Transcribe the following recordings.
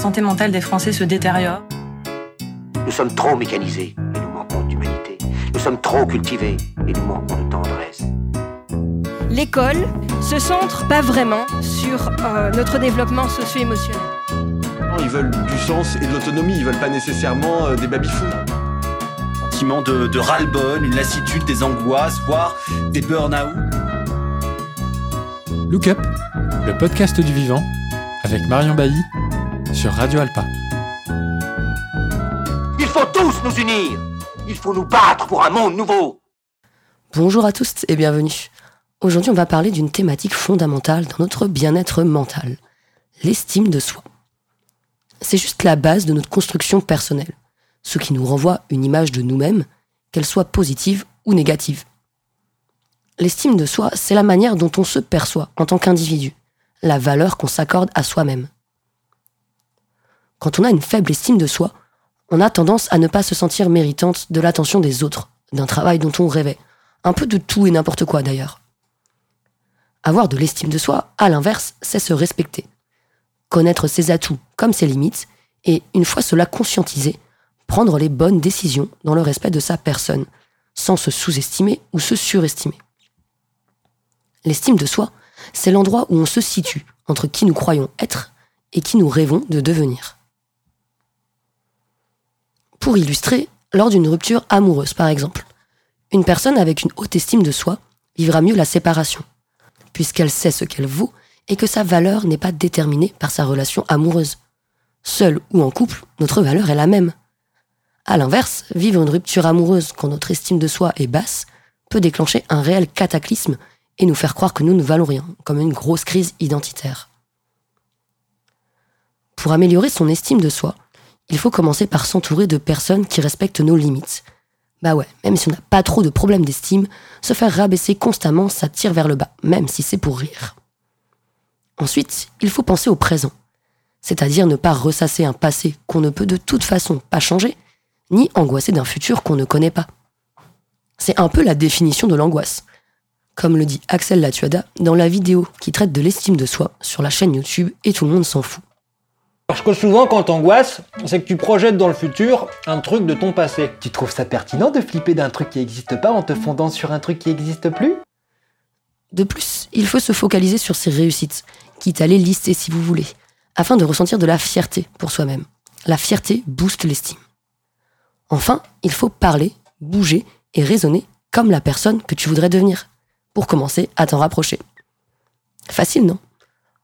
santé mentale des Français se détériore. Nous sommes trop mécanisés et nous manquons d'humanité. Nous sommes trop cultivés et nous manquons de tendresse. L'école se centre pas vraiment sur euh, notre développement socio-émotionnel. Ils veulent du sens et de l'autonomie, ils veulent pas nécessairement euh, des baby-fous. Sentiment de, de ras-le-bol, une lassitude, des angoisses, voire des burn-out. Look Up, le podcast du vivant, avec Marion Bailly sur Radio Alpa. Il faut tous nous unir. Il faut nous battre pour un monde nouveau. Bonjour à tous et bienvenue. Aujourd'hui, on va parler d'une thématique fondamentale dans notre bien-être mental, l'estime de soi. C'est juste la base de notre construction personnelle, ce qui nous renvoie une image de nous-mêmes, qu'elle soit positive ou négative. L'estime de soi, c'est la manière dont on se perçoit en tant qu'individu, la valeur qu'on s'accorde à soi-même. Quand on a une faible estime de soi, on a tendance à ne pas se sentir méritante de l'attention des autres, d'un travail dont on rêvait, un peu de tout et n'importe quoi d'ailleurs. Avoir de l'estime de soi, à l'inverse, c'est se respecter. Connaître ses atouts comme ses limites, et une fois cela conscientisé, prendre les bonnes décisions dans le respect de sa personne, sans se sous-estimer ou se surestimer. L'estime de soi, c'est l'endroit où on se situe entre qui nous croyons être et qui nous rêvons de devenir. Pour illustrer, lors d'une rupture amoureuse par exemple, une personne avec une haute estime de soi vivra mieux la séparation, puisqu'elle sait ce qu'elle vaut et que sa valeur n'est pas déterminée par sa relation amoureuse. Seule ou en couple, notre valeur est la même. À l'inverse, vivre une rupture amoureuse quand notre estime de soi est basse peut déclencher un réel cataclysme et nous faire croire que nous ne valons rien, comme une grosse crise identitaire. Pour améliorer son estime de soi, il faut commencer par s'entourer de personnes qui respectent nos limites. Bah ouais, même si on n'a pas trop de problèmes d'estime, se faire rabaisser constamment, ça tire vers le bas, même si c'est pour rire. Ensuite, il faut penser au présent, c'est-à-dire ne pas ressasser un passé qu'on ne peut de toute façon pas changer, ni angoisser d'un futur qu'on ne connaît pas. C'est un peu la définition de l'angoisse comme le dit Axel Latuada dans la vidéo qui traite de l'estime de soi sur la chaîne YouTube et tout le monde s'en fout. Parce que souvent quand t'angoisses, c'est que tu projettes dans le futur un truc de ton passé. Tu trouves ça pertinent de flipper d'un truc qui n'existe pas en te fondant sur un truc qui n'existe plus? De plus, il faut se focaliser sur ses réussites, quitte à les lister si vous voulez, afin de ressentir de la fierté pour soi-même. La fierté booste l'estime. Enfin, il faut parler, bouger et raisonner comme la personne que tu voudrais devenir pour commencer à t'en rapprocher. Facile, non?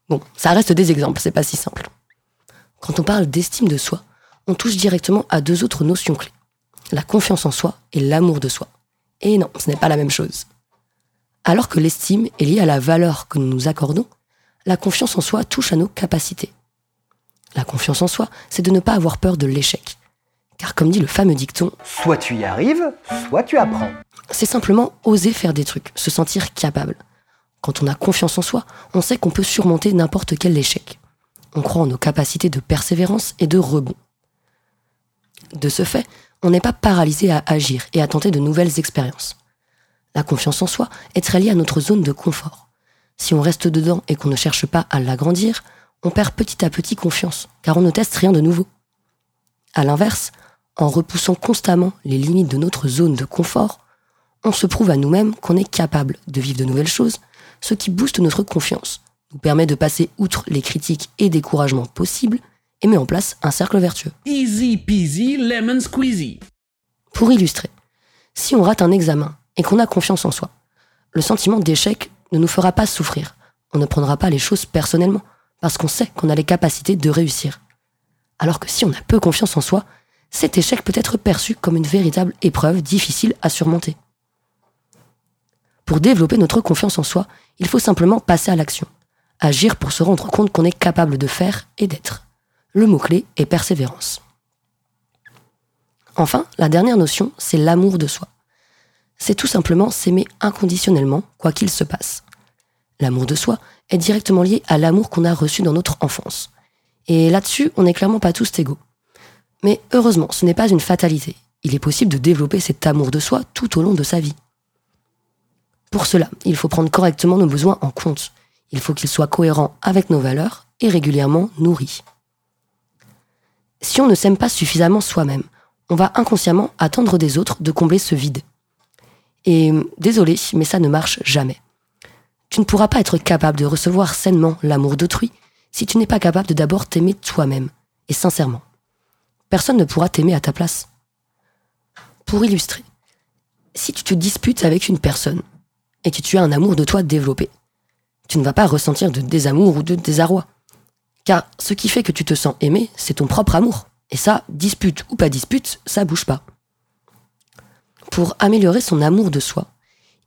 Bon, ça reste des exemples, c'est pas si simple. Quand on parle d'estime de soi, on touche directement à deux autres notions clés. La confiance en soi et l'amour de soi. Et non, ce n'est pas la même chose. Alors que l'estime est liée à la valeur que nous nous accordons, la confiance en soi touche à nos capacités. La confiance en soi, c'est de ne pas avoir peur de l'échec. Car comme dit le fameux dicton, soit tu y arrives, soit tu apprends c'est simplement oser faire des trucs, se sentir capable. Quand on a confiance en soi, on sait qu'on peut surmonter n'importe quel échec. On croit en nos capacités de persévérance et de rebond. De ce fait, on n'est pas paralysé à agir et à tenter de nouvelles expériences. La confiance en soi est très liée à notre zone de confort. Si on reste dedans et qu'on ne cherche pas à l'agrandir, on perd petit à petit confiance, car on ne teste rien de nouveau. À l'inverse, en repoussant constamment les limites de notre zone de confort, on se prouve à nous-mêmes qu'on est capable de vivre de nouvelles choses, ce qui booste notre confiance, nous permet de passer outre les critiques et découragements possibles et met en place un cercle vertueux. Easy peasy lemon squeezy. Pour illustrer, si on rate un examen et qu'on a confiance en soi, le sentiment d'échec ne nous fera pas souffrir. On ne prendra pas les choses personnellement parce qu'on sait qu'on a les capacités de réussir. Alors que si on a peu confiance en soi, cet échec peut être perçu comme une véritable épreuve difficile à surmonter. Pour développer notre confiance en soi, il faut simplement passer à l'action. Agir pour se rendre compte qu'on est capable de faire et d'être. Le mot-clé est persévérance. Enfin, la dernière notion, c'est l'amour de soi. C'est tout simplement s'aimer inconditionnellement, quoi qu'il se passe. L'amour de soi est directement lié à l'amour qu'on a reçu dans notre enfance. Et là-dessus, on n'est clairement pas tous égaux. Mais heureusement, ce n'est pas une fatalité. Il est possible de développer cet amour de soi tout au long de sa vie. Pour cela, il faut prendre correctement nos besoins en compte. Il faut qu'ils soient cohérents avec nos valeurs et régulièrement nourris. Si on ne s'aime pas suffisamment soi-même, on va inconsciemment attendre des autres de combler ce vide. Et désolé, mais ça ne marche jamais. Tu ne pourras pas être capable de recevoir sainement l'amour d'autrui si tu n'es pas capable de d'abord t'aimer toi-même, et sincèrement. Personne ne pourra t'aimer à ta place. Pour illustrer, si tu te disputes avec une personne et que tu as un amour de toi développé, tu ne vas pas ressentir de désamour ou de désarroi. Car ce qui fait que tu te sens aimé, c'est ton propre amour. Et ça, dispute ou pas dispute, ça bouge pas. Pour améliorer son amour de soi,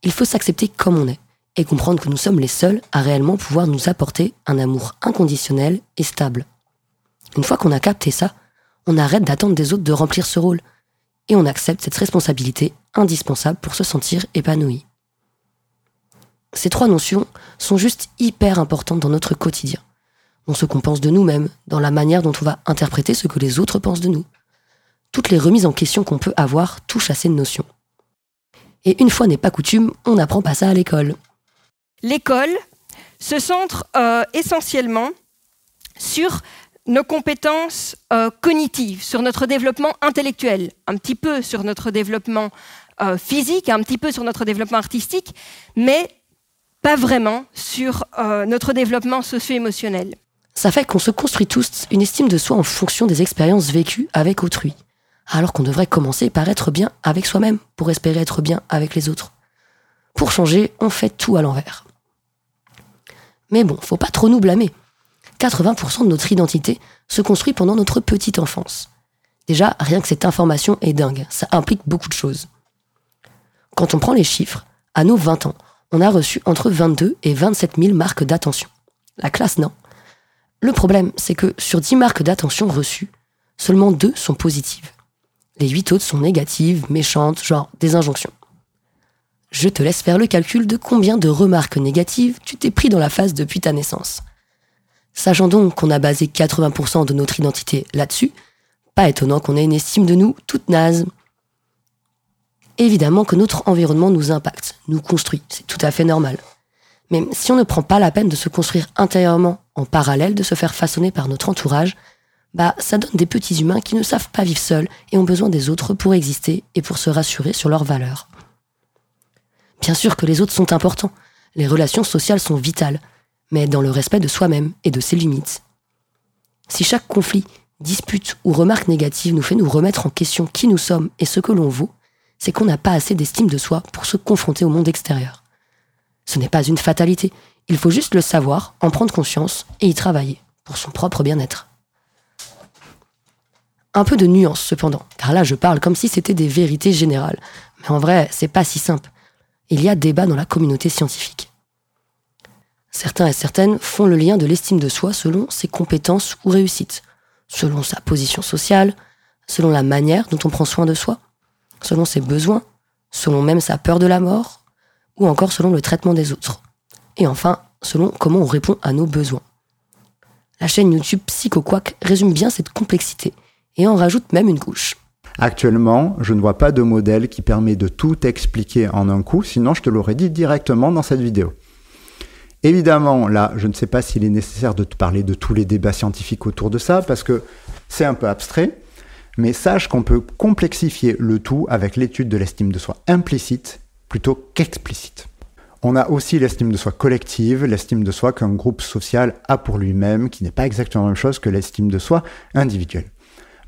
il faut s'accepter comme on est et comprendre que nous sommes les seuls à réellement pouvoir nous apporter un amour inconditionnel et stable. Une fois qu'on a capté ça, on arrête d'attendre des autres de remplir ce rôle et on accepte cette responsabilité indispensable pour se sentir épanoui. Ces trois notions sont juste hyper importantes dans notre quotidien, dans ce qu'on pense de nous-mêmes, dans la manière dont on va interpréter ce que les autres pensent de nous. Toutes les remises en question qu'on peut avoir touchent à ces notions. Et une fois n'est pas coutume, on n'apprend pas ça à l'école. L'école se centre euh, essentiellement sur nos compétences euh, cognitives, sur notre développement intellectuel, un petit peu sur notre développement euh, physique, un petit peu sur notre développement artistique, mais pas vraiment sur euh, notre développement socio-émotionnel. Ça fait qu'on se construit tous une estime de soi en fonction des expériences vécues avec autrui, alors qu'on devrait commencer par être bien avec soi-même pour espérer être bien avec les autres. Pour changer, on fait tout à l'envers. Mais bon, faut pas trop nous blâmer. 80% de notre identité se construit pendant notre petite enfance. Déjà, rien que cette information est dingue, ça implique beaucoup de choses. Quand on prend les chiffres, à nos 20 ans, on a reçu entre 22 et 27 000 marques d'attention. La classe, non. Le problème, c'est que sur 10 marques d'attention reçues, seulement 2 sont positives. Les 8 autres sont négatives, méchantes, genre des injonctions. Je te laisse faire le calcul de combien de remarques négatives tu t'es pris dans la face depuis ta naissance. Sachant donc qu'on a basé 80% de notre identité là-dessus, pas étonnant qu'on ait une estime de nous toute naze. Évidemment que notre environnement nous impacte, nous construit, c'est tout à fait normal. Mais si on ne prend pas la peine de se construire intérieurement en parallèle de se faire façonner par notre entourage, bah ça donne des petits humains qui ne savent pas vivre seuls et ont besoin des autres pour exister et pour se rassurer sur leurs valeurs. Bien sûr que les autres sont importants, les relations sociales sont vitales, mais dans le respect de soi-même et de ses limites. Si chaque conflit, dispute ou remarque négative nous fait nous remettre en question qui nous sommes et ce que l'on vaut, c'est qu'on n'a pas assez d'estime de soi pour se confronter au monde extérieur. Ce n'est pas une fatalité, il faut juste le savoir, en prendre conscience et y travailler, pour son propre bien-être. Un peu de nuance cependant, car là je parle comme si c'était des vérités générales, mais en vrai c'est pas si simple. Il y a débat dans la communauté scientifique. Certains et certaines font le lien de l'estime de soi selon ses compétences ou réussites, selon sa position sociale, selon la manière dont on prend soin de soi, selon ses besoins, selon même sa peur de la mort, ou encore selon le traitement des autres. Et enfin, selon comment on répond à nos besoins. La chaîne YouTube PsychoQuack résume bien cette complexité et en rajoute même une couche. Actuellement, je ne vois pas de modèle qui permet de tout expliquer en un coup, sinon je te l'aurais dit directement dans cette vidéo. Évidemment, là, je ne sais pas s'il est nécessaire de te parler de tous les débats scientifiques autour de ça, parce que c'est un peu abstrait, mais sache qu'on peut complexifier le tout avec l'étude de l'estime de soi implicite plutôt qu'explicite. On a aussi l'estime de soi collective, l'estime de soi qu'un groupe social a pour lui-même, qui n'est pas exactement la même chose que l'estime de soi individuelle.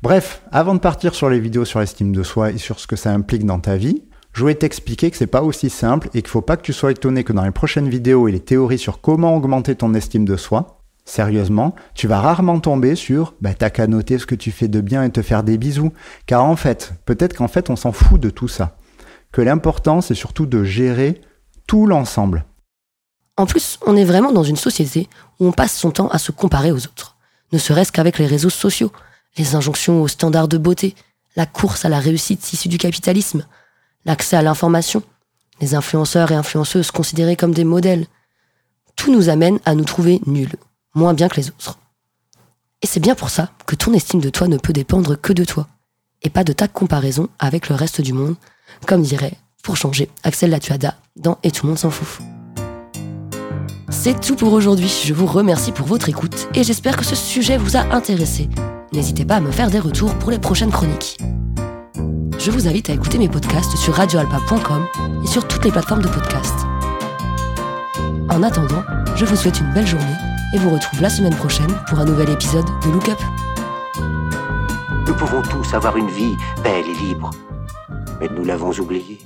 Bref, avant de partir sur les vidéos sur l'estime de soi et sur ce que ça implique dans ta vie, je voulais t'expliquer que c'est pas aussi simple et qu'il faut pas que tu sois étonné que dans les prochaines vidéos et les théories sur comment augmenter ton estime de soi, sérieusement, tu vas rarement tomber sur bah t'as qu'à noter ce que tu fais de bien et te faire des bisous. Car en fait, peut-être qu'en fait on s'en fout de tout ça. Que l'important c'est surtout de gérer tout l'ensemble. En plus, on est vraiment dans une société où on passe son temps à se comparer aux autres. Ne serait-ce qu'avec les réseaux sociaux, les injonctions aux standards de beauté, la course à la réussite issue du capitalisme, l'accès à l'information, les influenceurs et influenceuses considérés comme des modèles. Tout nous amène à nous trouver nuls, moins bien que les autres. Et c'est bien pour ça que ton estime de toi ne peut dépendre que de toi, et pas de ta comparaison avec le reste du monde, comme dirait, pour changer, Axel Latuada dans Et tout le monde s'en fout. C'est tout pour aujourd'hui, je vous remercie pour votre écoute et j'espère que ce sujet vous a intéressé. n'hésitez pas à me faire des retours pour les prochaines chroniques. Je vous invite à écouter mes podcasts sur radioalpa.com et sur toutes les plateformes de podcast. En attendant, je vous souhaite une belle journée et vous retrouve la semaine prochaine pour un nouvel épisode de Look Up. Nous pouvons tous avoir une vie belle et libre, mais nous l'avons oublié.